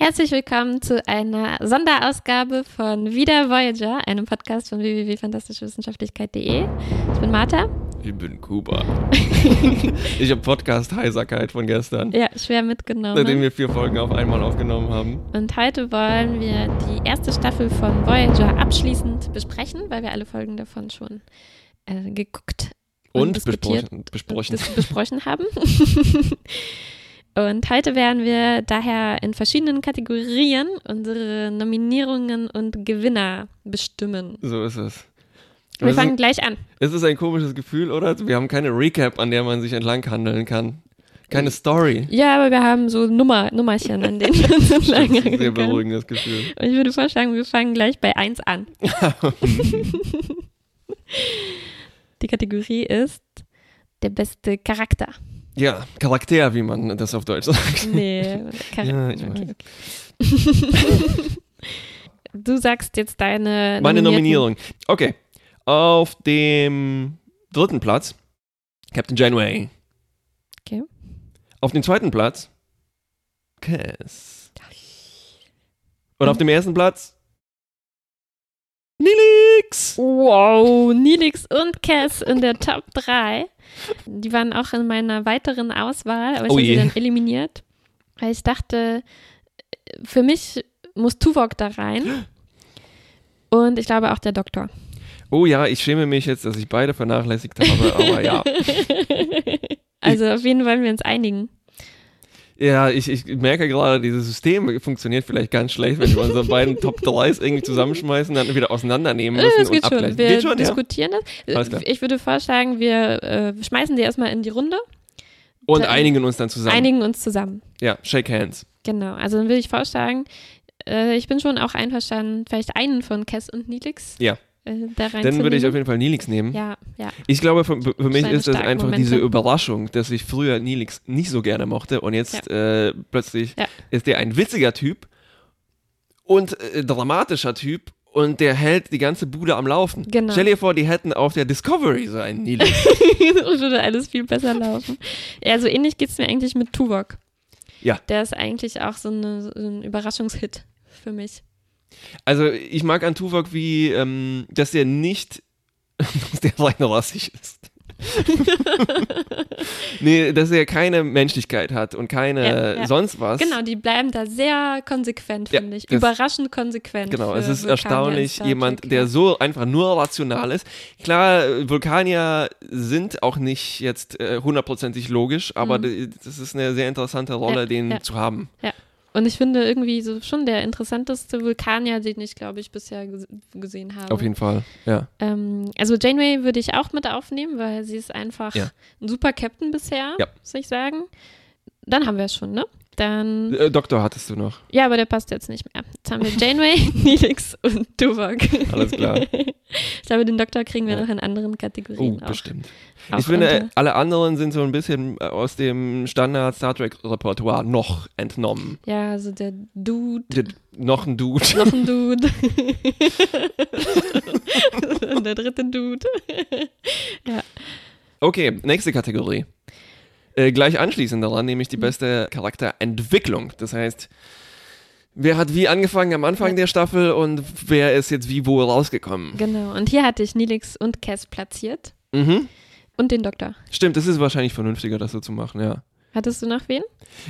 Herzlich willkommen zu einer Sonderausgabe von Wieder Voyager, einem Podcast von www.fantastischewissenschaftlichkeit.de. Ich bin Martha. Ich bin Kuba. ich habe Podcast-Heiserkeit von gestern. Ja, schwer mitgenommen. Nachdem wir vier Folgen auf einmal aufgenommen haben. Und heute wollen wir die erste Staffel von Voyager abschließend besprechen, weil wir alle Folgen davon schon äh, geguckt und, und besprochen, besprochen. besprochen haben. Und heute werden wir daher in verschiedenen Kategorien unsere Nominierungen und Gewinner bestimmen. So ist es. Wir fangen gleich an. Es ist ein komisches Gefühl, oder? Wir haben keine Recap, an der man sich entlang handeln kann. Keine Story. Ja, aber wir haben so Nummer, Nummerchen, an denen wir uns entlang handeln können. Sehr beruhigendes Gefühl. Und ich würde vorschlagen, wir fangen gleich bei 1 an. Die Kategorie ist der beste Charakter. Ja, Charakter, wie man das auf Deutsch sagt. Nee, Charakter. Ja, ich okay, okay. Du sagst jetzt deine Meine Nominierung. Okay. Auf dem dritten Platz Captain Janeway. Okay. Auf dem zweiten Platz Cass. Und auf dem ersten Platz Nilix. Wow, Nilix und Cass in der Top 3. Die waren auch in meiner weiteren Auswahl, aber ich oh habe sie dann eliminiert, weil ich dachte, für mich muss Tuvok da rein. Und ich glaube auch der Doktor. Oh ja, ich schäme mich jetzt, dass ich beide vernachlässigt habe, aber ja. Also auf jeden wollen wir uns einigen. Ja, ich, ich merke gerade, dieses System funktioniert vielleicht ganz schlecht, wenn wir unsere beiden Top 3s irgendwie zusammenschmeißen, dann wieder auseinandernehmen müssen das geht und abgleichen. Schon. Wir geht schon, diskutieren ja? das. Ich würde vorschlagen, wir äh, schmeißen die erstmal in die Runde. Und da, einigen uns dann zusammen. Einigen uns zusammen. Ja, shake hands. Genau, also dann würde ich vorschlagen, äh, ich bin schon auch einverstanden, vielleicht einen von Cass und Nilix. Ja äh, da rein Dann würde ich auf jeden Fall Nilix nehmen. Ja, ja. Ich glaube, für, für mich ist das einfach Momente. diese Überraschung, dass ich früher Nilix nicht so gerne mochte und jetzt ja. äh, plötzlich ja. ist der ein witziger Typ und äh, dramatischer Typ und der hält die ganze Bude am Laufen. Genau. Stell dir vor, die hätten auf der Discovery so einen Nilix. das würde alles viel besser laufen. Ja, so ähnlich geht es mir eigentlich mit Tuvok. Ja. Der ist eigentlich auch so, eine, so ein Überraschungshit für mich. Also ich mag an Tuvok wie, ähm, dass er nicht, dass der rein rassig ist. nee, dass er keine Menschlichkeit hat und keine ja, ja. sonst was. Genau, die bleiben da sehr konsequent, finde ja, ich. Überraschend konsequent. Genau, es ist erstaunlich, jemand, der so einfach nur rational ist. Klar, Vulkanier sind auch nicht jetzt äh, hundertprozentig äh, logisch, aber mhm. das ist eine sehr interessante Rolle, den zu haben. Ja. Und ich finde irgendwie so schon der interessanteste Vulkanier, den ich, glaube ich, bisher gesehen habe. Auf jeden Fall, ja. Ähm, also Janeway würde ich auch mit aufnehmen, weil sie ist einfach ja. ein super Captain bisher, ja. muss ich sagen. Dann haben wir es schon, ne? Dann. Äh, Doktor hattest du noch. Ja, aber der passt jetzt nicht mehr. Jetzt haben wir Janeway, Nilix und Tuvok. Alles klar. ich glaube, den Doktor kriegen wir ja. noch in anderen Kategorien. Oh, auch. bestimmt. Auch ich finde, unter. alle anderen sind so ein bisschen äh, aus dem Standard Star Trek Repertoire noch entnommen. Ja, also der Dude. Der, noch ein Dude. Noch ein Dude. der dritte Dude. ja. Okay, nächste Kategorie. Äh, gleich anschließend daran, nämlich die mhm. beste Charakterentwicklung. Das heißt, wer hat wie angefangen am Anfang ja. der Staffel und wer ist jetzt wie wo rausgekommen. Genau, und hier hatte ich Nilix und Cass platziert. Mhm. Und den Doktor. Stimmt, das ist wahrscheinlich vernünftiger, das so zu machen, ja. Hattest du noch wen?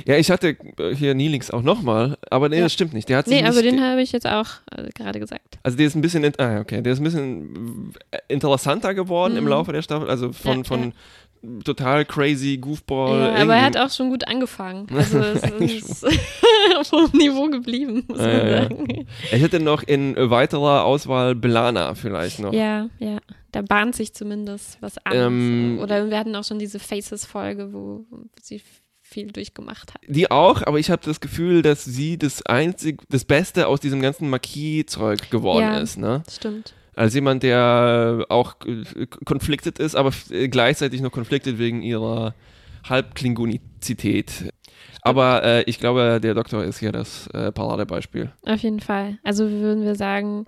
Ja, ich hatte äh, hier Nilix auch nochmal, aber nee, ja. das stimmt nicht. Der hat nee, aber den habe ich jetzt auch äh, gerade gesagt. Also der ist ein bisschen, ah, okay, der ist ein bisschen äh, interessanter geworden mhm. im Laufe der Staffel, also von, ja, von total crazy Goofball. Ja, aber er hat auch schon gut angefangen. Also es ist vom Niveau geblieben, muss man äh, sagen. Ich hätte noch in weiterer Auswahl Belana vielleicht noch. Ja, ja. Da bahnt sich zumindest was an. Ähm, Oder wir hatten auch schon diese Faces-Folge, wo sie viel durchgemacht hat. Die auch, aber ich habe das Gefühl, dass sie das einzig, das Beste aus diesem ganzen Marquis-Zeug geworden ja, ist. Ne? Stimmt als jemand, der auch konfliktet ist, aber gleichzeitig noch konfliktet wegen ihrer Halbklingonizität. Aber äh, ich glaube, der Doktor ist hier das äh, Paradebeispiel. Auf jeden Fall. Also würden wir sagen,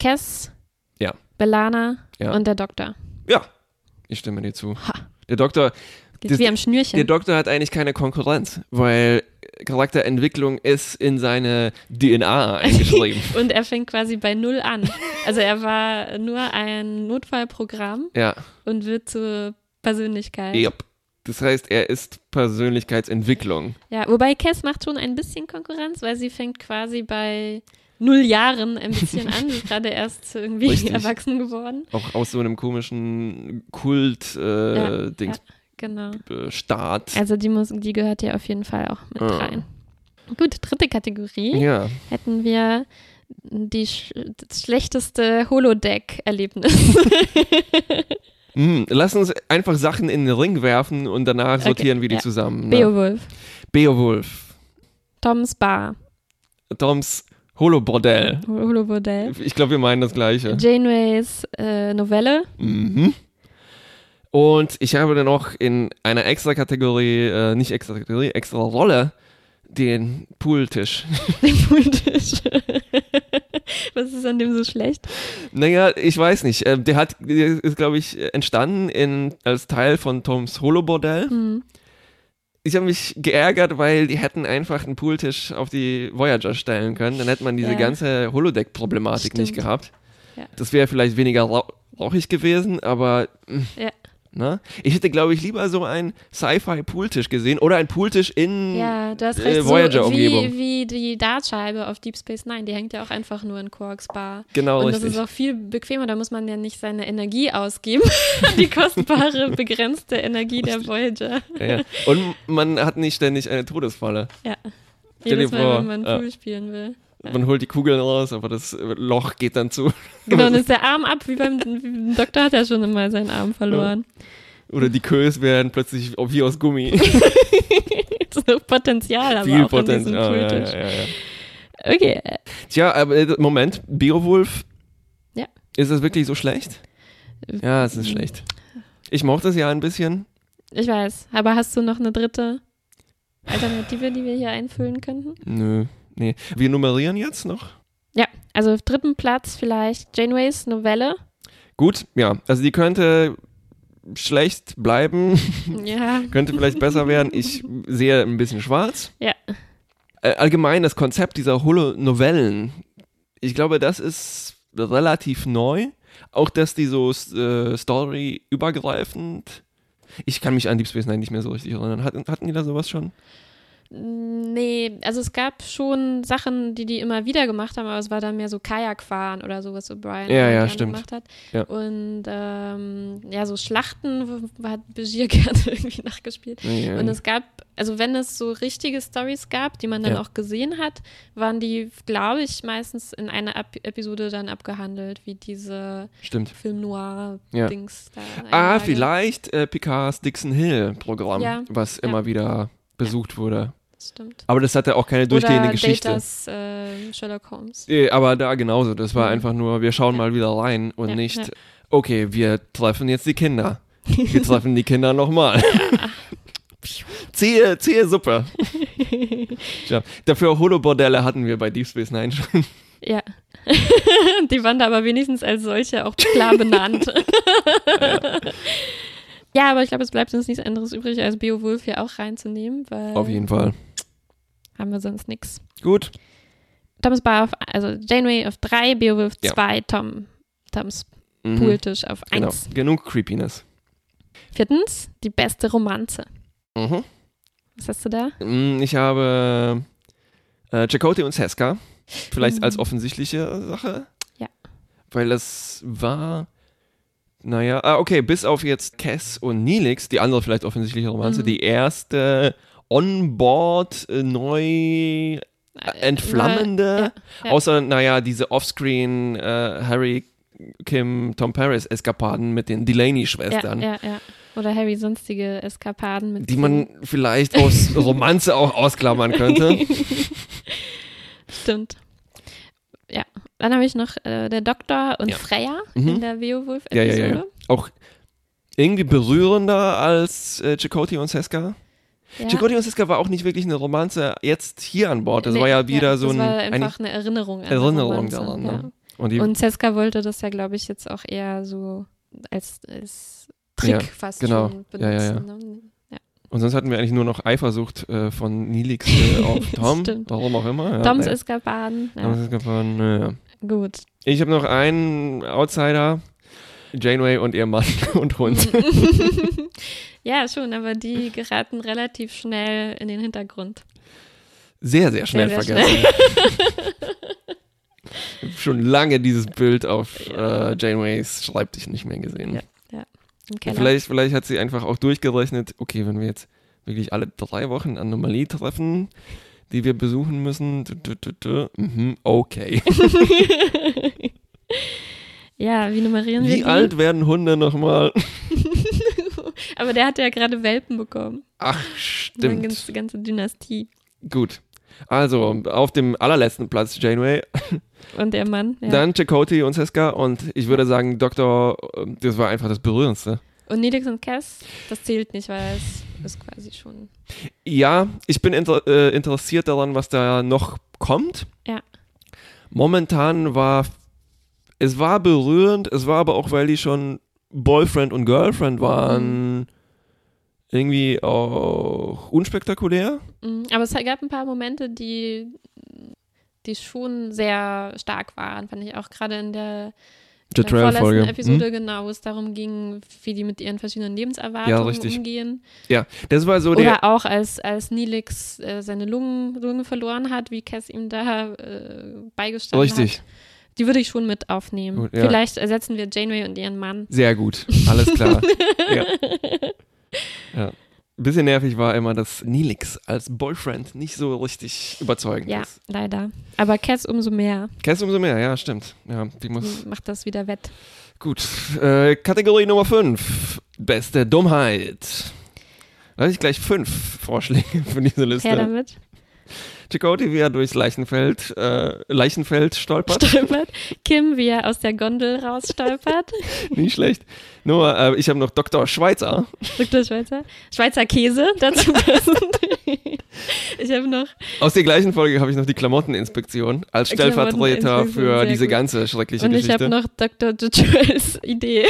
Cass, ja. Belana ja. und der Doktor. Ja, ich stimme dir zu. Ha. Der Doktor. Geht das, wie am Schnürchen. Der Doktor hat eigentlich keine Konkurrenz, weil Charakterentwicklung ist in seine DNA eingeschrieben. und er fängt quasi bei Null an. Also er war nur ein Notfallprogramm ja. und wird zur Persönlichkeit. Yep. Das heißt, er ist Persönlichkeitsentwicklung. Ja, wobei Cass macht schon ein bisschen Konkurrenz, weil sie fängt quasi bei null Jahren ein bisschen an. Sie ist gerade erst irgendwie Richtig. erwachsen geworden. Auch aus so einem komischen Kult-Dings. Äh, ja, ja, genau. Start. Also die Musik, die gehört ja auf jeden Fall auch mit ah. rein. Gut, dritte Kategorie. Ja. Hätten wir die das schlechteste Holodeck-Erlebnis. mm, lass uns einfach Sachen in den Ring werfen und danach okay. sortieren wir die ja. zusammen. Ne? Beowulf. Beowulf. Toms Bar. Toms Holobordell. Holobordell. Ich glaube, wir meinen das Gleiche. Janeways äh, Novelle. Mhm. Und ich habe dann auch in einer extra Kategorie, äh, nicht extra Kategorie, extra Rolle, den Pooltisch. Den Pooltisch. Was ist an dem so schlecht? Naja, ich weiß nicht. Äh, der hat, der ist, glaube ich, entstanden in, als Teil von Toms Holobordell. Mhm ich habe mich geärgert, weil die hätten einfach einen Pooltisch auf die Voyager stellen können. Dann hätte man diese ja. ganze Holodeck-Problematik nicht gehabt. Ja. Das wäre vielleicht weniger rauchig gewesen, aber hm. ja. Ne? Ich hätte, glaube ich, lieber so einen Sci-Fi-Pooltisch gesehen oder einen Pooltisch in ja, du hast äh, recht, äh, Voyager-Umgebung. So wie, wie die Dartscheibe auf Deep Space Nine, die hängt ja auch einfach nur in Quarks Bar. Genau, Und richtig. das ist auch viel bequemer, da muss man ja nicht seine Energie ausgeben. die kostbare, begrenzte Energie der Voyager. Ja, ja. Und man hat nicht ständig eine Todesfalle. Ja. Jedes Mal, wenn man Pool spielen will. Man holt die Kugeln raus, aber das Loch geht dann zu. Genau, dann ist der Arm ab, wie beim wie Doktor hat er schon immer seinen Arm verloren. Ja. Oder die Kös werden plötzlich wie aus Gummi. so Potenzial, aber Viel auch Potenzial, ja, ja, ja, ja. Okay. Tja, aber äh, Moment, Beowulf. Ja. Ist das wirklich so schlecht? Ja, es ist schlecht. Ich mochte es ja ein bisschen. Ich weiß, aber hast du noch eine dritte Alternative, die wir hier einfüllen könnten? Nö. Nee. Wir nummerieren jetzt noch? Ja, also auf dritten Platz vielleicht Janeways Novelle. Gut, ja. Also die könnte schlecht bleiben. Ja. könnte vielleicht besser werden. Ich sehe ein bisschen schwarz. Ja. Äh, allgemein das Konzept dieser Holo-Novellen, ich glaube, das ist relativ neu. Auch, dass die so äh, story-übergreifend. Ich kann mich an Deep Space Nine nicht mehr so richtig erinnern. Hatten, hatten die da sowas schon? Nee, also es gab schon Sachen, die die immer wieder gemacht haben, aber es war dann mehr so Kajakfahren oder so, was so Brian ja, ja, stimmt. gemacht hat. Ja. Und ähm, ja, so Schlachten hat Begier gerne irgendwie nachgespielt. Ja. Und es gab, also wenn es so richtige Stories gab, die man dann auch gesehen hat, waren die, glaube ich, meistens in einer Ep Episode dann abgehandelt, wie diese stimmt. Film Noir-Dings da. Ah, vielleicht äh, Picards Dixon Hill-Programm, was immer wieder besucht wurde stimmt. Aber das hatte auch keine durchgehende Oder Geschichte. Datas, äh, Sherlock Holmes. Aber da genauso. Das war mhm. einfach nur, wir schauen ja. mal wieder rein und ja, nicht, ja. okay, wir treffen jetzt die Kinder. Wir treffen die Kinder nochmal. ziehe, ziehe Suppe. ja. Dafür Holobordelle hatten wir bei Deep Space Nine schon. Ja. die waren da aber wenigstens als solche auch klar benannt. ja. Ja, aber ich glaube, es bleibt uns nichts anderes übrig, als Beowulf hier auch reinzunehmen. Weil Auf jeden Fall haben wir sonst nichts. Gut. Thomas Bar auf, also Janeway auf 3, Beowulf 2, ja. Tom, Toms mhm. Pooltisch auf 1. Genau, genug Creepiness. Viertens, die beste Romanze. Mhm. Was hast du da? Mm, ich habe äh, Chakotay und Seska. Vielleicht mhm. als offensichtliche Sache. Ja. Weil das war, naja, ah, okay, bis auf jetzt Cass und Nilix, die andere vielleicht offensichtliche Romanze, mhm. die erste on-board äh, neu äh, entflammende, ja, ja. außer, naja, diese Offscreen äh, Harry, Kim, Tom Paris Eskapaden mit den Delaney-Schwestern. Ja, ja, ja. Oder Harry sonstige Eskapaden mit Die man vielleicht aus Romanze auch ausklammern könnte. Stimmt. Ja, dann habe ich noch äh, der Doktor und Freya mhm. in der Beowulf-Episode. Ja, ja, ja, Auch irgendwie berührender als äh, Chakotay und Seska. Ja. Chakotay und Siska war auch nicht wirklich eine Romanze jetzt hier an Bord. Das nee, war ja wieder ja, so ein. Das war einfach eine Erinnerung an Erinnerung daran. Ja. Ne? Und, und Seska wollte das ja, glaube ich, jetzt auch eher so als, als Trick fast genau. schon benutzen. Ne? Und sonst hatten wir eigentlich nur noch Eifersucht äh, von Nilix äh, auf Tom. Warum auch immer. Ja, Toms Eskapaden. Ja. Toms Eskapaden, naja. Gut. Ich habe noch einen Outsider. Janeway und ihr Mann und Hund. ja, schon, aber die geraten relativ schnell in den Hintergrund. Sehr, sehr schnell sehr, sehr vergessen. Ich habe schon lange dieses Bild auf äh, Janeways Schreibtisch nicht mehr gesehen. Ja, ja. Vielleicht, vielleicht hat sie einfach auch durchgerechnet, okay, wenn wir jetzt wirklich alle drei Wochen Anomalie treffen, die wir besuchen müssen, mhm, okay. Ja, wie nummerieren wir Wie alt werden Hunde nochmal? Aber der hat ja gerade Welpen bekommen. Ach, stimmt. Die ganze, ganze Dynastie. Gut. Also, auf dem allerletzten Platz Janeway. Und der Mann. Ja. Dann Chakoti und Seska und ich würde sagen, Doktor, das war einfach das Berührendste. Und Nidix und Cass, das zählt nicht, weil es ist quasi schon. Ja, ich bin inter äh, interessiert daran, was da noch kommt. Ja. Momentan war es war berührend, es war aber auch, weil die schon Boyfriend und Girlfriend waren, mhm. irgendwie auch unspektakulär. Mhm. Aber es gab ein paar Momente, die, die schon sehr stark waren, fand ich auch gerade in der der vorletzten Episode, hm? genau, wo es darum ging, wie die mit ihren verschiedenen Lebenserwartungen ja, umgehen. Ja, das war so Oder der. Oder auch als, als Nilix äh, seine Lungen, Lunge verloren hat, wie Cass ihm da äh, beigestanden richtig. hat. Richtig. Die würde ich schon mit aufnehmen. Gut, ja. Vielleicht ersetzen wir Janeway und ihren Mann. Sehr gut, alles klar. ja. ja. Ein bisschen nervig war immer, dass Nilix als Boyfriend nicht so richtig überzeugend ja, ist. Ja, leider. Aber Cass umso mehr. Cass umso mehr, ja, stimmt. Ja, die muss Macht das wieder wett. Gut. Äh, Kategorie Nummer 5. Beste Dummheit. Da habe ich gleich fünf Vorschläge für diese Liste. Her damit. Chakotay, wie er durchs Leichenfeld, äh, Leichenfeld stolpert. Stolpert. Kim, wie er aus der Gondel rausstolpert. Nicht schlecht. Nur, äh, ich habe noch Dr. Schweizer. Dr. Schweizer. Schweizer Käse dazu passend. ich habe noch. Aus der gleichen Folge habe ich noch die Klamotteninspektion als Stellvertreter für diese gut. ganze schreckliche Und Geschichte. Und ich habe noch Dr. Joels Idee,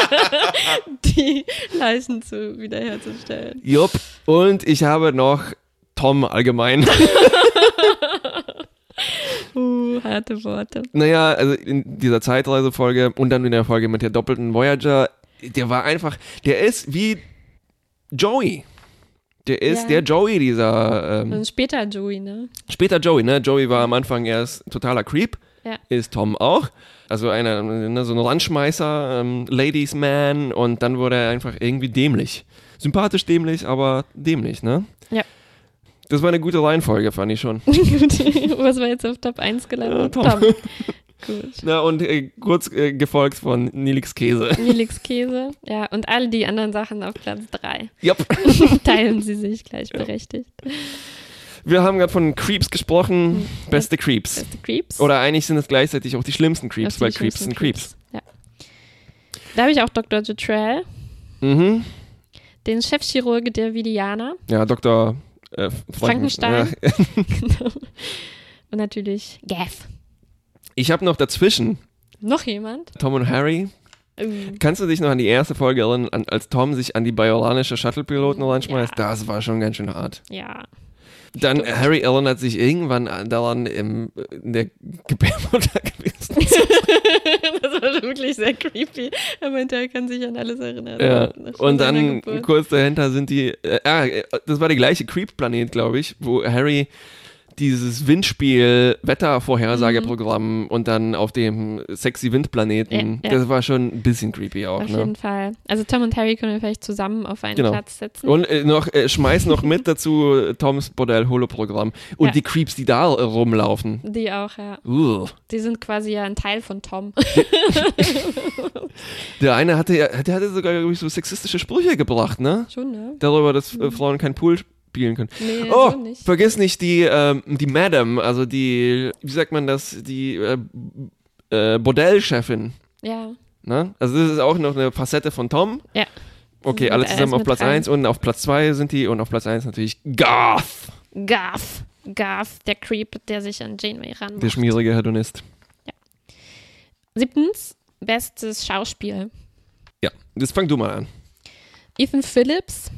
die Leichen zu wiederherzustellen. Jupp. Und ich habe noch Tom allgemein. uh, harte Worte. Naja, also in dieser Zeitreisefolge und dann in der Folge mit der doppelten Voyager, der war einfach, der ist wie Joey. Der ist ja. der Joey dieser. Ähm, und später Joey, ne? Später Joey, ne? Joey war am Anfang erst totaler Creep. Ja. Ist Tom auch. Also einer, ne, so ein Landschmeißer, ähm, Ladies Man und dann wurde er einfach irgendwie dämlich. Sympathisch dämlich, aber dämlich, ne? Ja. Das war eine gute Reihenfolge, fand ich schon. Was war jetzt auf Top 1 gelandet? Ja, Tom. Tom. Gut. Na, und äh, kurz äh, gefolgt von Nilix Käse. Nilix Käse, ja. Und all die anderen Sachen auf Platz 3. Yep. Teilen sie sich gleichberechtigt. Ja. Wir haben gerade von Creeps gesprochen. Hm. Beste Creeps. Beste Creeps. Oder eigentlich sind es gleichzeitig auch die schlimmsten Creeps, die weil Creeps sind Creeps. Creeps. Ja. Da habe ich auch Dr. Jutrell. Mhm. Den Chefchirurge der Vidianer. Ja, Dr äh, Frankenstein. Ja. genau. Und natürlich Gaff. Ich habe noch dazwischen. Noch jemand? Tom und Harry. Ähm. Kannst du dich noch an die erste Folge erinnern, als Tom sich an die biolanische Shuttle-Piloten reinschmeißt? Ja. Das war schon ganz schön hart. Ja. Dann Stimmt. Harry erinnert sich irgendwann daran im, in der Gebärmutter gewesen. das war schon wirklich sehr creepy. Er meinte, er kann sich an alles erinnern. Ja. Und dann kurz dahinter sind die, äh, ah, das war der gleiche Creep-Planet, glaube ich, wo Harry dieses Windspiel-Wettervorhersageprogramm mhm. und dann auf dem sexy Windplaneten. Ja, ja. Das war schon ein bisschen creepy auch. Auf ne? jeden Fall. Also Tom und Harry können wir vielleicht zusammen auf einen genau. Platz setzen. Und äh, noch äh, schmeiß noch mit dazu Toms Bordell-Holo-Programm und ja. die Creeps, die da rumlaufen. Die auch, ja. Uh. Die sind quasi ja ein Teil von Tom. der eine hatte ja, der hatte sogar ich, so sexistische Sprüche gebracht, ne? Schon, ne? Darüber, dass äh. Frauen kein Pool spielen können. Nee, oh, so nicht. vergiss nicht die, ähm, die Madam, also die, wie sagt man das, die äh, äh, Bordellchefin. Ja. Ne? Also das ist auch noch eine Facette von Tom. Ja. Okay, alle zusammen auf Platz 1 und auf Platz 2 sind die und auf Platz 1 natürlich Garth. Garth. Garth, der Creep, der sich an Janeway ran. Der schmierige Hedonist. Ja. Siebtens, bestes Schauspiel. Ja, jetzt fang du mal an. Ethan Phillips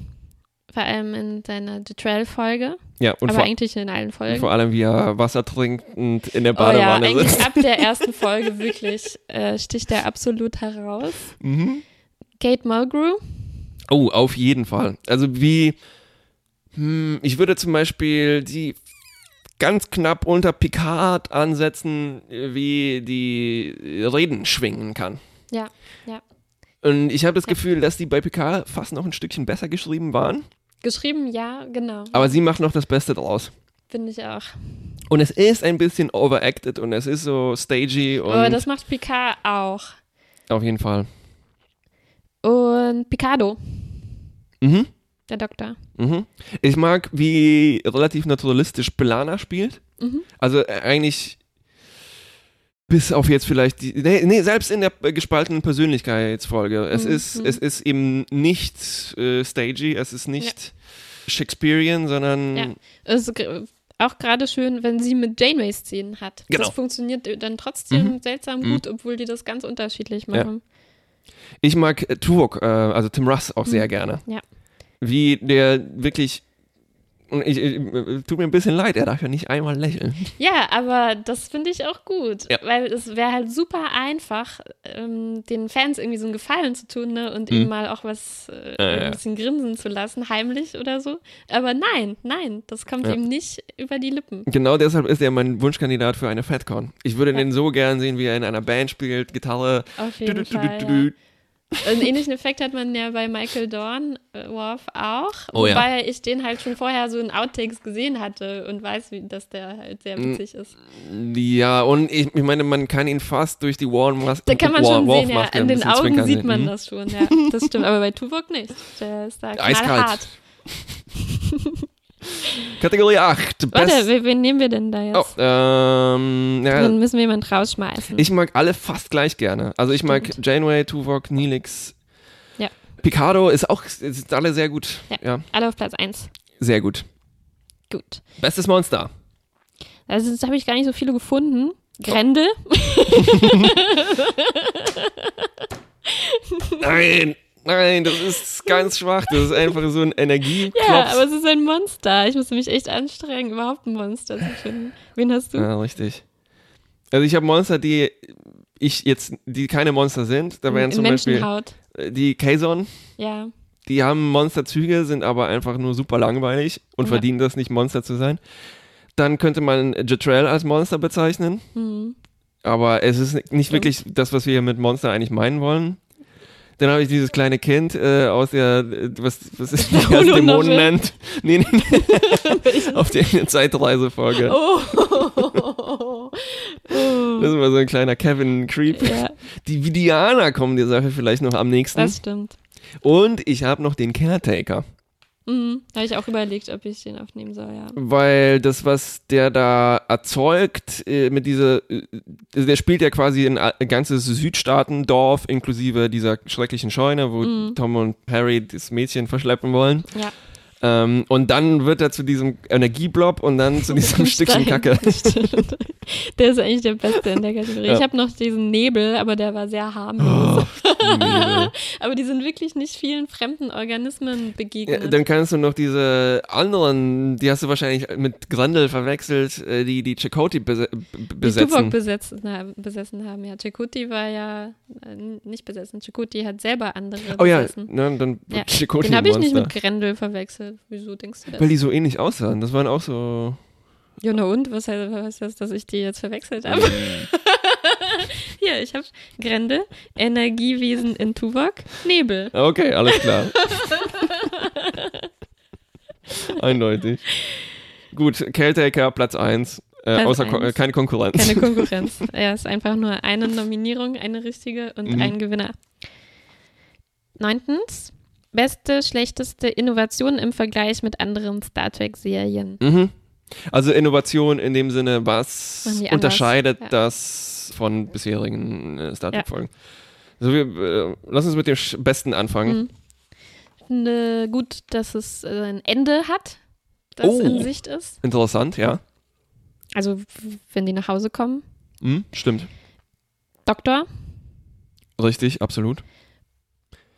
vor allem in seiner Detrell-Folge. Ja, und aber vor, eigentlich in allen Folgen. Vor allem, wie er Wasser trinkend in der Badewanne oh ja, sitzt. ab der ersten Folge wirklich äh, sticht er absolut heraus. Mhm. Kate Mulgrew. Oh, auf jeden Fall. Also wie, hm, ich würde zum Beispiel die ganz knapp unter Picard ansetzen, wie die Reden schwingen kann. Ja, ja. Und ich habe das Gefühl, dass die bei Picard fast noch ein Stückchen besser geschrieben waren. Geschrieben, ja, genau. Aber sie macht noch das Beste draus. Finde ich auch. Und es ist ein bisschen overacted und es ist so stagey. Und Aber das macht Picard auch. Auf jeden Fall. Und Picardo. Mhm. Der Doktor. Mhm. Ich mag, wie relativ naturalistisch Plana spielt. Mhm. Also äh, eigentlich bis auf jetzt vielleicht die, nee, nee, selbst in der gespaltenen Persönlichkeitsfolge. Es mhm. ist es ist eben nicht äh, stagey, es ist nicht ja. Shakespearean, sondern ja. Es ist auch gerade schön, wenn sie mit Janeway Szenen hat. Genau. Das funktioniert dann trotzdem mhm. seltsam mhm. gut, obwohl die das ganz unterschiedlich machen. Ja. Ich mag äh, Tuvok, äh, also Tim Russ auch sehr mhm. gerne. Ja wie der wirklich und ich, ich, tut mir ein bisschen leid, er darf ja nicht einmal lächeln. Ja, aber das finde ich auch gut, ja. weil es wäre halt super einfach, ähm, den Fans irgendwie so einen Gefallen zu tun ne? und mhm. ihm mal auch was äh, äh, ein bisschen grinsen zu lassen, heimlich oder so. Aber nein, nein, das kommt ja. ihm nicht über die Lippen. Genau deshalb ist er mein Wunschkandidat für eine FatCon. Ich würde ja. den so gern sehen, wie er in einer Band spielt, Gitarre. Auf jeden Fall, einen ähnlichen Effekt hat man ja bei Michael Dorn Worf auch, oh, wobei ja. ich den halt schon vorher so in Outtakes gesehen hatte und weiß, wie, dass der halt sehr witzig ist. Ja, und ich, ich meine, man kann ihn fast durch die Warm-Maske Da kann man schon sehen, ja. In den Augen sieht man hm? das schon, ja. Das stimmt, aber bei Tuvok nicht. Der ist da knallhart. Kategorie 8. Warte, wen, wen nehmen wir denn da jetzt? Oh, ähm, ja, Dann müssen wir jemanden rausschmeißen. Ich mag alle fast gleich gerne. Also ich mag Stimmt. Janeway, Tuvok, Neelix. Ja. Picardo ist auch, sind alle sehr gut. Ja, ja. alle auf Platz 1. Sehr gut. Gut. Bestes Monster. Also jetzt habe ich gar nicht so viele gefunden. Grendel. Nein. Nein, das ist ganz schwach. Das ist einfach so ein Energie. Ja, aber es ist ein Monster. Ich musste mich echt anstrengen, überhaupt ein Monster zu finden. Wen hast du? Ja, richtig. Also ich habe Monster, die ich jetzt, die keine Monster sind. Da wären zum Beispiel äh, die Kazon. Ja. Die haben Monsterzüge, sind aber einfach nur super langweilig und ja. verdienen das nicht, Monster zu sein. Dann könnte man Jetrell als Monster bezeichnen. Mhm. Aber es ist nicht Stimmt. wirklich das, was wir hier mit Monster eigentlich meinen wollen. Dann habe ich dieses kleine Kind äh, aus der, was, was ist das, Dämonen nennt. Nee, nee, nee. Auf der Zeitreisefolge. Oh. Das war so ein kleiner Kevin Creep. Ja. Die Vidianer kommen der Sache vielleicht noch am nächsten. Das stimmt. Und ich habe noch den Caretaker. Mhm. Habe ich auch überlegt, ob ich den aufnehmen soll, ja. Weil das, was der da erzeugt, äh, mit dieser, äh, der spielt ja quasi ein, ein ganzes Südstaatendorf inklusive dieser schrecklichen Scheune, wo mhm. Tom und Harry das Mädchen verschleppen wollen. Ja. Ähm, und dann wird er zu diesem Energieblob und dann zu diesem Stückchen Kacke. Der ist eigentlich der Beste in der Kategorie. Ja. Ich habe noch diesen Nebel, aber der war sehr harmlos. Oh, aber die sind wirklich nicht vielen fremden Organismen begegnet. Ja, dann kannst du noch diese anderen, die hast du wahrscheinlich mit Grendel verwechselt, äh, die die Chakoti bes besetzen. Die Tuvok besetzen, besessen haben. Ja, Chakoti war ja äh, nicht besessen. Chakoti hat selber andere oh, besessen. Oh ja, ne, dann ja. Chakoti Den habe ich nicht mit Grendel verwechselt. Wieso denkst du das? Weil die so ähnlich aussahen. Das waren auch so ja, na und? Was heißt das, dass ich die jetzt verwechselt habe? Hier, ich habe Grende, Energiewesen in Tuvok, Nebel. Okay, alles klar. Eindeutig. Gut, Caretaker, Platz 1. Äh, außer Ko äh, keine Konkurrenz. Keine Konkurrenz. Er ist einfach nur eine Nominierung, eine richtige und mhm. ein Gewinner. Neuntens, beste, schlechteste Innovation im Vergleich mit anderen Star Trek-Serien. Mhm. Also Innovation in dem Sinne, was unterscheidet ja. das von bisherigen äh, Star Trek-Folgen? Ja. Also wir, äh, lass uns mit dem Besten anfangen. Mhm. Ich finde gut, dass es äh, ein Ende hat, das oh, in Sicht ist. Interessant, ja. Also wenn die nach Hause kommen. Mhm, stimmt. Doktor. Richtig, absolut.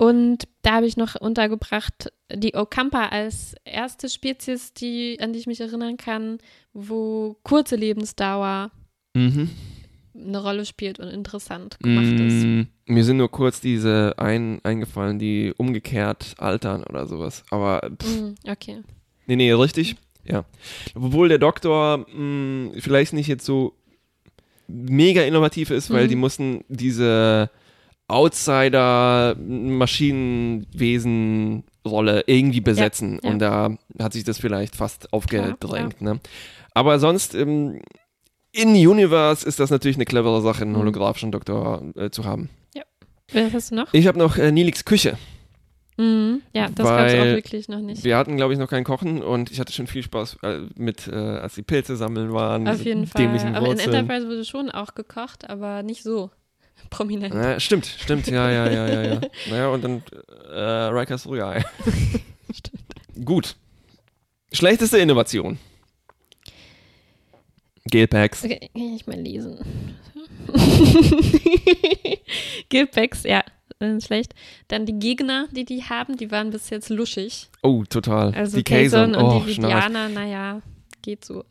Und da habe ich noch untergebracht die Okampa als erste Spezies, die, an die ich mich erinnern kann, wo kurze Lebensdauer mhm. eine Rolle spielt und interessant gemacht mm, ist. Mir sind nur kurz diese ein, eingefallen, die umgekehrt altern oder sowas. Aber pff, mm, okay. Nee, nee, richtig. Ja. Obwohl der Doktor mh, mm, vielleicht nicht jetzt so mega innovativ ist, weil mhm. die mussten diese Outsider-Maschinenwesen-Rolle irgendwie besetzen. Ja, ja. Und da hat sich das vielleicht fast aufgedrängt. Ja, ne? Aber sonst im In-Universe ist das natürlich eine clevere Sache, einen mhm. holographischen Doktor äh, zu haben. Ja. Wer hast du noch? Ich habe noch äh, Nilix Küche. Mhm, ja, das gab es auch wirklich noch nicht. Wir hatten, glaube ich, noch kein Kochen und ich hatte schon viel Spaß äh, mit, äh, als die Pilze sammeln waren. Auf jeden Fall. Aber in Enterprise wurde schon auch gekocht, aber nicht so prominent. Ja, stimmt, stimmt, ja, ja, ja, ja, ja. naja, und dann äh, Rikers Royal. stimmt. Gut. Schlechteste Innovation. Gelpacks. Okay, kann ich mal lesen. Gelpacks, ja äh, schlecht. Dann die Gegner, die die haben, die waren bis jetzt luschig. Oh, total. Also die Kazon und oh, die Vidianer, naja, geht so.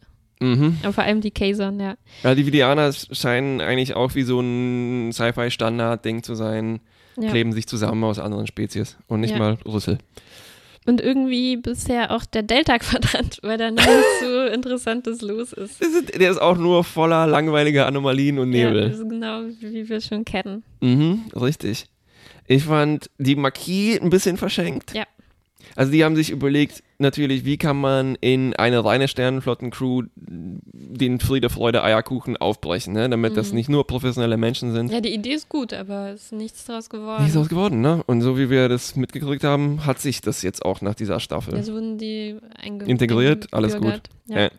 Mhm. Aber vor allem die Kazon, ja. Ja, die Vidianer scheinen eigentlich auch wie so ein Sci-Fi-Standard-Ding zu sein. Ja. Kleben sich zusammen aus anderen Spezies und nicht ja. mal Rüssel. Und irgendwie bisher auch der Delta-Quadrant, weil da nichts so Interessantes los ist. ist. Der ist auch nur voller langweiliger Anomalien und Nebel. Ja, das ist genau wie wir schon kennen. Mhm, richtig. Ich fand die Marquis ein bisschen verschenkt. Ja. Also die haben sich überlegt, natürlich, wie kann man in eine reine Sternenflotten-Crew den Friede, Freude, Eierkuchen aufbrechen, ne? damit mhm. das nicht nur professionelle Menschen sind. Ja, die Idee ist gut, aber es ist nichts daraus geworden. Nichts daraus geworden, ne? Und so wie wir das mitgekriegt haben, hat sich das jetzt auch nach dieser Staffel. Jetzt wurden die integriert, alles gut. Ja. Äh,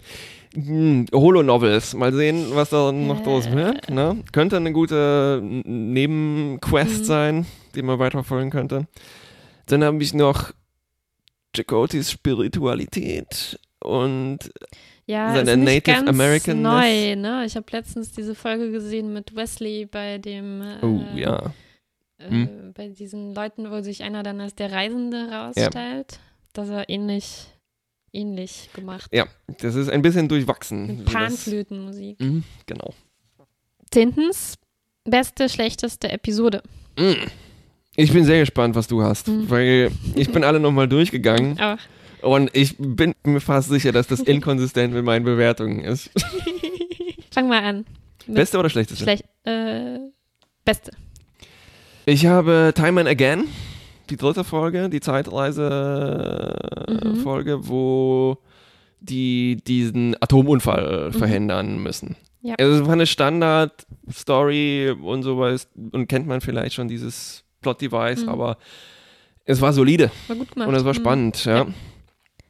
hm, Holo-Novels. Mal sehen, was da noch draus wird. Ne? Könnte eine gute Nebenquest mhm. sein, die man weiterverfolgen könnte. Dann habe ich noch Jacotis Spiritualität und ja, seine ist Native American neu, ne? Ich habe letztens diese Folge gesehen mit Wesley bei dem äh, Oh ja. Äh, hm? bei diesen Leuten, wo sich einer dann als der Reisende rausstellt, ja. dass er ähnlich ähnlich gemacht. Ja, das ist ein bisschen durchwachsen. Panflötenmusik. Mhm, genau. Zehntens, beste, schlechteste Episode. Mhm. Ich bin sehr gespannt, was du hast, mhm. weil ich bin alle nochmal durchgegangen. Ach. Und ich bin mir fast sicher, dass das inkonsistent mit meinen Bewertungen ist. Fang mal an. Beste oder schlechteste? Schlecht, äh, beste. Ich habe Time and Again die dritte Folge, die Zeitreise-Folge, mhm. wo die diesen Atomunfall mhm. verhindern müssen. Ja. Also es war eine Standard-Story und sowas und kennt man vielleicht schon dieses Plot-Device, mhm. aber es war solide. War gut gemacht. Und es war mhm. spannend, ja. ja.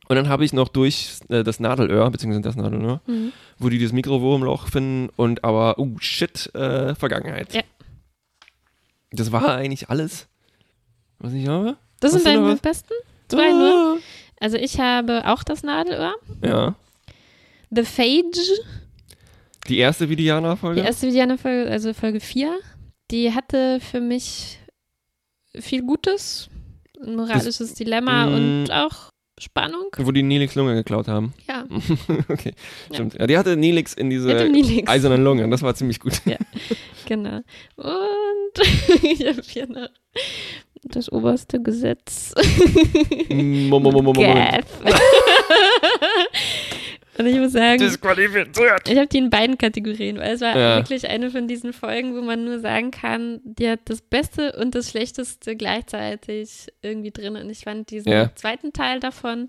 Und dann habe ich noch durch äh, das Nadelöhr, beziehungsweise das Nadelöhr, mhm. wo die das Mikrowurmloch finden und aber, oh shit, äh, Vergangenheit. Ja. Das war eigentlich alles. Was ich habe? Das sind deine besten? Zwei ah. nur? Also ich habe auch das Nadelöhr. Ja. The Phage. Die erste Vidiana-Folge? Die erste Vidiana-Folge, also Folge 4. Die hatte für mich viel Gutes. Ein moralisches das, Dilemma mm, und auch Spannung. Wo die Nilix Lunge geklaut haben. Ja. okay, stimmt. Ja, die hatte Nilix in diese eisernen Lunge. Das war ziemlich gut. ja, genau. Und ich habe hier noch das oberste Gesetz. Moment. Und ich muss sagen, ich habe die in beiden Kategorien, weil es war ja. wirklich eine von diesen Folgen, wo man nur sagen kann, die hat das Beste und das Schlechteste gleichzeitig irgendwie drin. Und ich fand diesen ja. zweiten Teil davon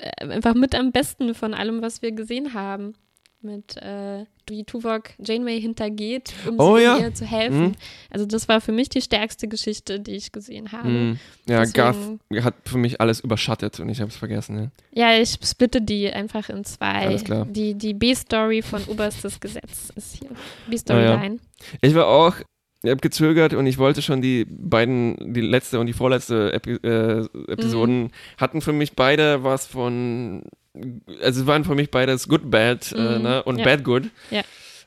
äh, einfach mit am besten von allem, was wir gesehen haben mit äh, wie Tuvok Janeway hintergeht, um oh, ja. ihr zu helfen. Mhm. Also das war für mich die stärkste Geschichte, die ich gesehen habe. Mhm. Ja, Deswegen, Garth hat für mich alles überschattet und ich habe es vergessen. Ja. ja, ich splitte die einfach in zwei. Alles klar. Die, die B-Story von Oberstes Gesetz ist hier. B-Storyline. Ja, ich war auch ich habe gezögert und ich wollte schon die beiden, die letzte und die vorletzte Epi äh, Episoden, mhm. hatten für mich beide was von also es waren für mich beides Good Bad äh, mhm. äh, ne? und ja. Bad Good. Ja.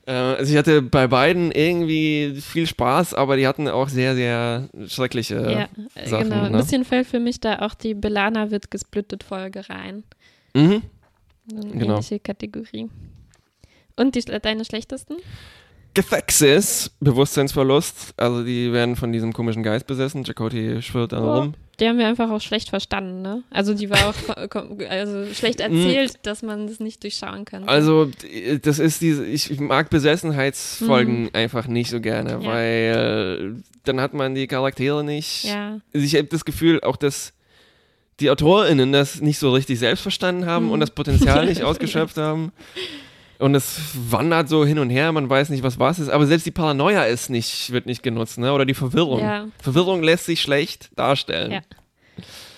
Äh, also ich hatte bei beiden irgendwie viel Spaß, aber die hatten auch sehr, sehr schreckliche ja, äh, Sachen. Genau, ein ne? bisschen fällt für mich da auch die Belana wird gesplittet Folge rein. Mhm. Eine genau. ähnliche Kategorie. Und die, deine schlechtesten? Gefexis, Bewusstseinsverlust. Also die werden von diesem komischen Geist besessen. Chakoti schwirrt da oh, rum. Die haben wir einfach auch schlecht verstanden, ne? Also die war auch also schlecht hm. erzählt, dass man das nicht durchschauen kann. Also das ist diese, ich mag Besessenheitsfolgen mhm. einfach nicht so gerne, ja. weil dann hat man die Charaktere nicht. Ja. Also ich habe das Gefühl, auch dass die AutorInnen das nicht so richtig selbst verstanden haben mhm. und das Potenzial nicht ausgeschöpft haben. Und es wandert so hin und her, man weiß nicht, was was ist. Aber selbst die Paranoia ist nicht, wird nicht genutzt, ne? Oder die Verwirrung. Ja. Verwirrung lässt sich schlecht darstellen. Ja.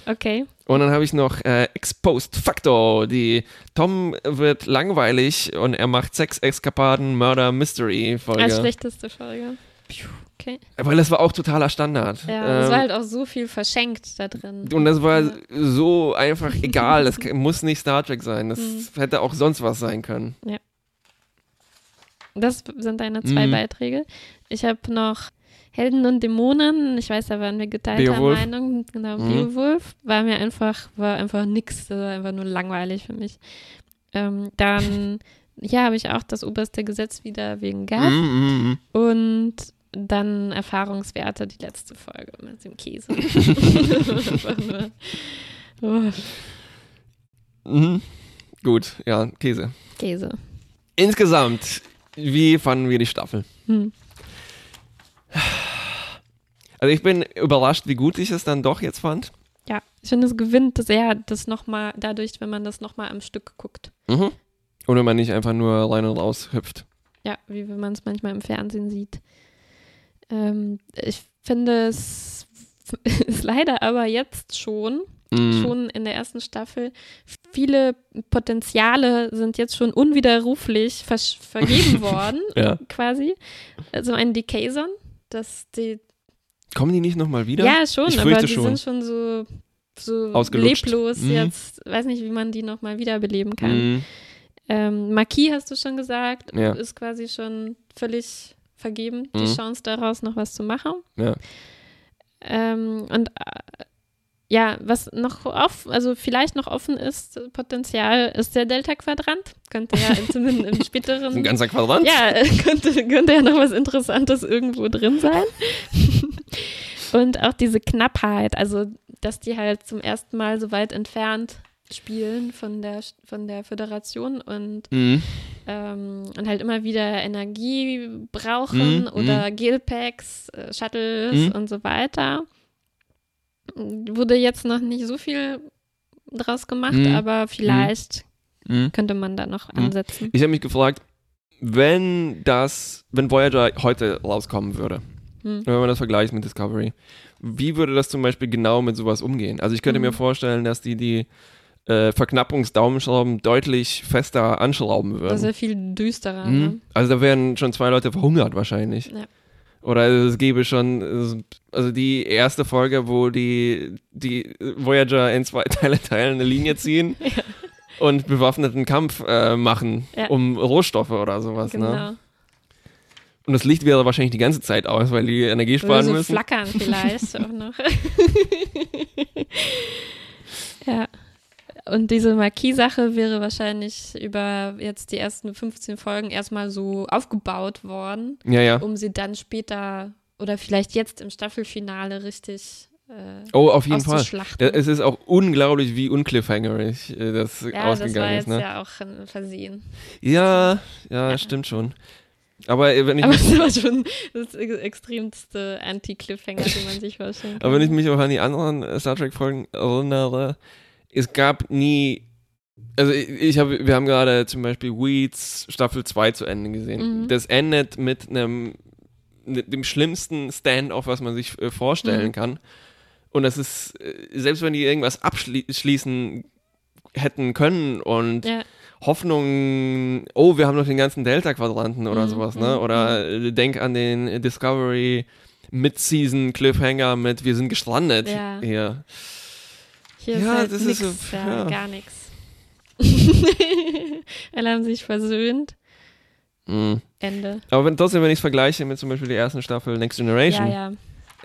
Okay. Und dann habe ich noch äh, Exposed Factor. Die Tom wird langweilig und er macht Sex-Eskapaden, Murder, Mystery-Folge. Als schlechteste Folge. Okay. Weil das war auch totaler Standard. Ja, es ähm, war halt auch so viel verschenkt da drin. Und das war ja. so einfach egal. Das muss nicht Star Trek sein. Das mhm. hätte auch sonst was sein können. Ja. Das sind deine zwei mhm. Beiträge. Ich habe noch Helden und Dämonen. Ich weiß, da waren wir geteilter Beowulf. Meinung. Genau, mhm. Beowulf war mir einfach, war einfach nix. Das war einfach nur langweilig für mich. Ähm, dann, ja, habe ich auch das oberste Gesetz wieder wegen Gas. Mhm, mhm, mhm. und dann Erfahrungswerte, die letzte Folge mit dem Käse. oh. mhm. Gut, ja, Käse. Käse. Insgesamt wie fanden wir die Staffel? Hm. Also ich bin überrascht, wie gut ich es dann doch jetzt fand. Ja, ich finde, es gewinnt sehr das nochmal dadurch, wenn man das nochmal am Stück guckt. Mhm. Und wenn man nicht einfach nur rein und raus hüpft. Ja, wie wenn man es manchmal im Fernsehen sieht. Ähm, ich finde es ist leider aber jetzt schon mhm. schon in der ersten Staffel. Viele Potenziale sind jetzt schon unwiderruflich ver vergeben worden, ja. quasi. Also ein Decayson, dass die. Kommen die nicht nochmal wieder? Ja, schon, aber die schon. sind schon so, so leblos mhm. jetzt. Weiß nicht, wie man die nochmal wiederbeleben kann. Mhm. Ähm, Marquis, hast du schon gesagt, ja. ist quasi schon völlig vergeben, die mhm. Chance daraus noch was zu machen. Ja. Ähm, und äh, ja, was noch offen, also vielleicht noch offen ist, Potenzial, ist der Delta-Quadrant. Könnte ja zumindest im späteren. Ein ganzer Quadrant? Ja, könnte, könnte ja noch was Interessantes irgendwo drin sein. Und auch diese Knappheit, also dass die halt zum ersten Mal so weit entfernt spielen von der, von der Föderation und, mhm. ähm, und halt immer wieder Energie brauchen mhm. oder mhm. Gelpacks, äh, Shuttles mhm. und so weiter wurde jetzt noch nicht so viel draus gemacht, mhm. aber vielleicht mhm. könnte man da noch mhm. ansetzen. Ich habe mich gefragt, wenn das, wenn Voyager heute rauskommen würde, mhm. wenn man das vergleicht mit Discovery, wie würde das zum Beispiel genau mit sowas umgehen? Also ich könnte mir mhm. vorstellen, dass die die äh, Verknappungsdaumenschrauben deutlich fester anschrauben würden. Das wäre viel düsterer. Mhm. Ne? Also da wären schon zwei Leute verhungert wahrscheinlich. Ja. Oder es gäbe schon, also die erste Folge, wo die, die Voyager in zwei Teile teilen, eine Linie ziehen ja. und bewaffneten Kampf äh, machen ja. um Rohstoffe oder sowas. Ne? Genau. Ne? Und das Licht wäre wahrscheinlich die ganze Zeit aus, weil die Energie sparen oder so müssen. flackern vielleicht auch noch. ja. Und diese Marquis-Sache wäre wahrscheinlich über jetzt die ersten 15 Folgen erstmal so aufgebaut worden, ja, ja. um sie dann später oder vielleicht jetzt im Staffelfinale richtig äh, oh, auf jeden Fall. Es ist auch unglaublich, wie uncliffhangerig äh, das ja, ausgegangen ist. Ja, das war jetzt ne? ja auch ein Versehen. Ja, ja, ja, stimmt schon. Aber äh, wenn ich Aber das war schon das extremste Anti-Cliffhanger, den man sich vorstellen kann. Aber wenn ich mich auch an die anderen Star Trek-Folgen erinnere, es gab nie, also ich, ich habe, wir haben gerade zum Beispiel Weeds Staffel 2 zu Ende gesehen. Mhm. Das endet mit einem, mit dem schlimmsten Stand-off, was man sich äh, vorstellen mhm. kann. Und das ist, äh, selbst wenn die irgendwas abschließen hätten können und ja. Hoffnung, oh, wir haben noch den ganzen Delta-Quadranten oder mhm. sowas, ne? Mhm. Oder mhm. denk an den Discovery Mid-Season Cliffhanger mit Wir sind gestrandet ja. hier. Hier ja, ist halt das nix, ist so, ja, ja. gar nichts. Alle haben sich versöhnt. Mhm. Ende. Aber wenn, trotzdem, wenn ich es vergleiche mit zum Beispiel der ersten Staffel Next Generation, ja, ja.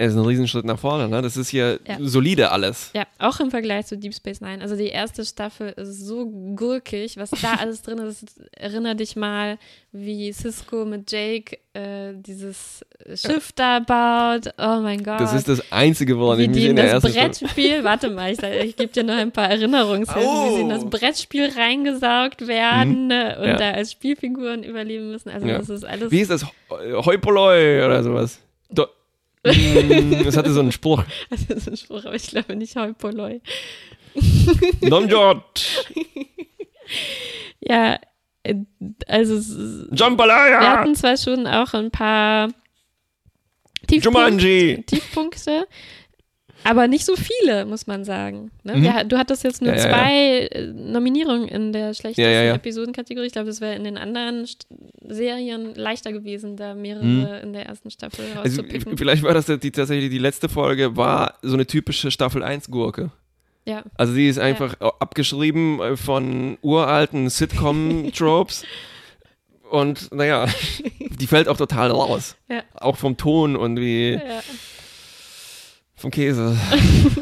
Es ist ein Riesenschritt nach vorne, ne? Das ist hier ja. solide alles. Ja, auch im Vergleich zu Deep Space Nine. Also die erste Staffel ist so gurkig, was da alles drin ist. Erinner dich mal, wie Cisco mit Jake äh, dieses Schiff da baut. Oh mein Gott. Das ist das Einzige, woran wie ich mich in der ersten Brettspiel, warte mal, ich, ich gebe dir noch ein paar Erinnerungshilfen, oh. wie sie in das oh. Brettspiel reingesaugt werden mhm. und ja. da als Spielfiguren überleben müssen. Also ja. das ist alles. Wie ist das? Heupoloi oder sowas? Do es hatte so einen Spruch. Das ist ein Spruch, aber ich glaube nicht Heupoloi. Nomjot. ja, äh, also Jambalaya. wir hatten zwar schon auch ein paar Tiefpunkte, Tiefpunkte aber nicht so viele, muss man sagen. Ne? Mhm. Ja, du hattest jetzt nur ja, zwei ja, äh, Nominierungen in der schlechtesten Episodenkategorie. Ich glaube, das wäre in den anderen St Serien leichter gewesen, da mehrere mhm. in der ersten Staffel also, Vielleicht war das die, tatsächlich die letzte Folge, war so eine typische Staffel 1-Gurke. Ja. Also sie ist einfach abgeschrieben äh, von uralten Sitcom-Tropes. Und naja, die fällt auch total raus. Auch vom Ton und wie. Vom Käse.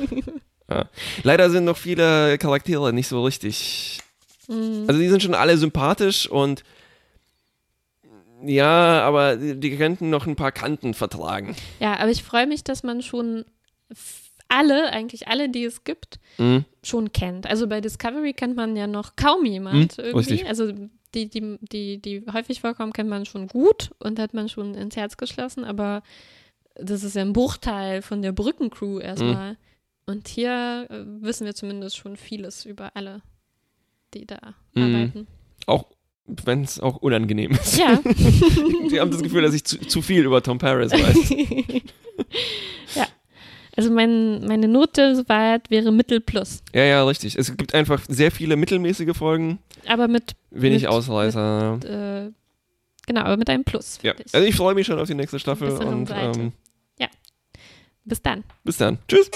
ja. Leider sind noch viele Charaktere nicht so richtig. Mhm. Also die sind schon alle sympathisch und ja, aber die könnten noch ein paar Kanten vertragen. Ja, aber ich freue mich, dass man schon alle, eigentlich alle, die es gibt, mhm. schon kennt. Also bei Discovery kennt man ja noch kaum jemand mhm, irgendwie. Richtig. Also die, die, die, die häufig vorkommen, kennt man schon gut und hat man schon ins Herz geschlossen, aber das ist ja ein Bruchteil von der Brückencrew erstmal. Mhm. Und hier äh, wissen wir zumindest schon vieles über alle, die da mhm. arbeiten. Auch wenn es auch unangenehm ist. Ja. die haben das Gefühl, dass ich zu, zu viel über Tom Paris weiß. ja. Also mein, meine Note soweit wäre Mittel plus. Ja, ja, richtig. Es gibt einfach sehr viele mittelmäßige Folgen. Aber mit wenig mit, Ausreißer. Mit, äh, genau, aber mit einem Plus. Ja. Also ich freue mich schon auf die nächste Staffel und ähm, bis dann. Bis dann. Tschüss.